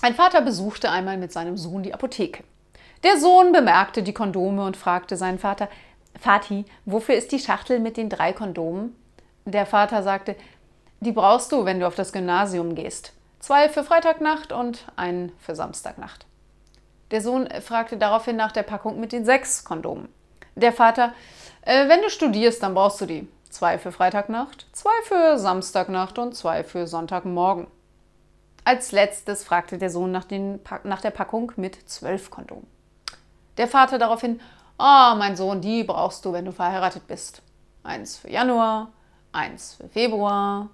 Ein Vater besuchte einmal mit seinem Sohn die Apotheke. Der Sohn bemerkte die Kondome und fragte seinen Vater, Vati, wofür ist die Schachtel mit den drei Kondomen? Der Vater sagte, die brauchst du, wenn du auf das Gymnasium gehst. Zwei für Freitagnacht und einen für Samstagnacht. Der Sohn fragte daraufhin nach der Packung mit den sechs Kondomen. Der Vater, äh, wenn du studierst, dann brauchst du die. Zwei für Freitagnacht, zwei für Samstagnacht und zwei für Sonntagmorgen. Als letztes fragte der Sohn nach, den, nach der Packung mit zwölf Kondomen. Der Vater daraufhin, oh mein Sohn, die brauchst du, wenn du verheiratet bist. Eins für Januar, eins für Februar,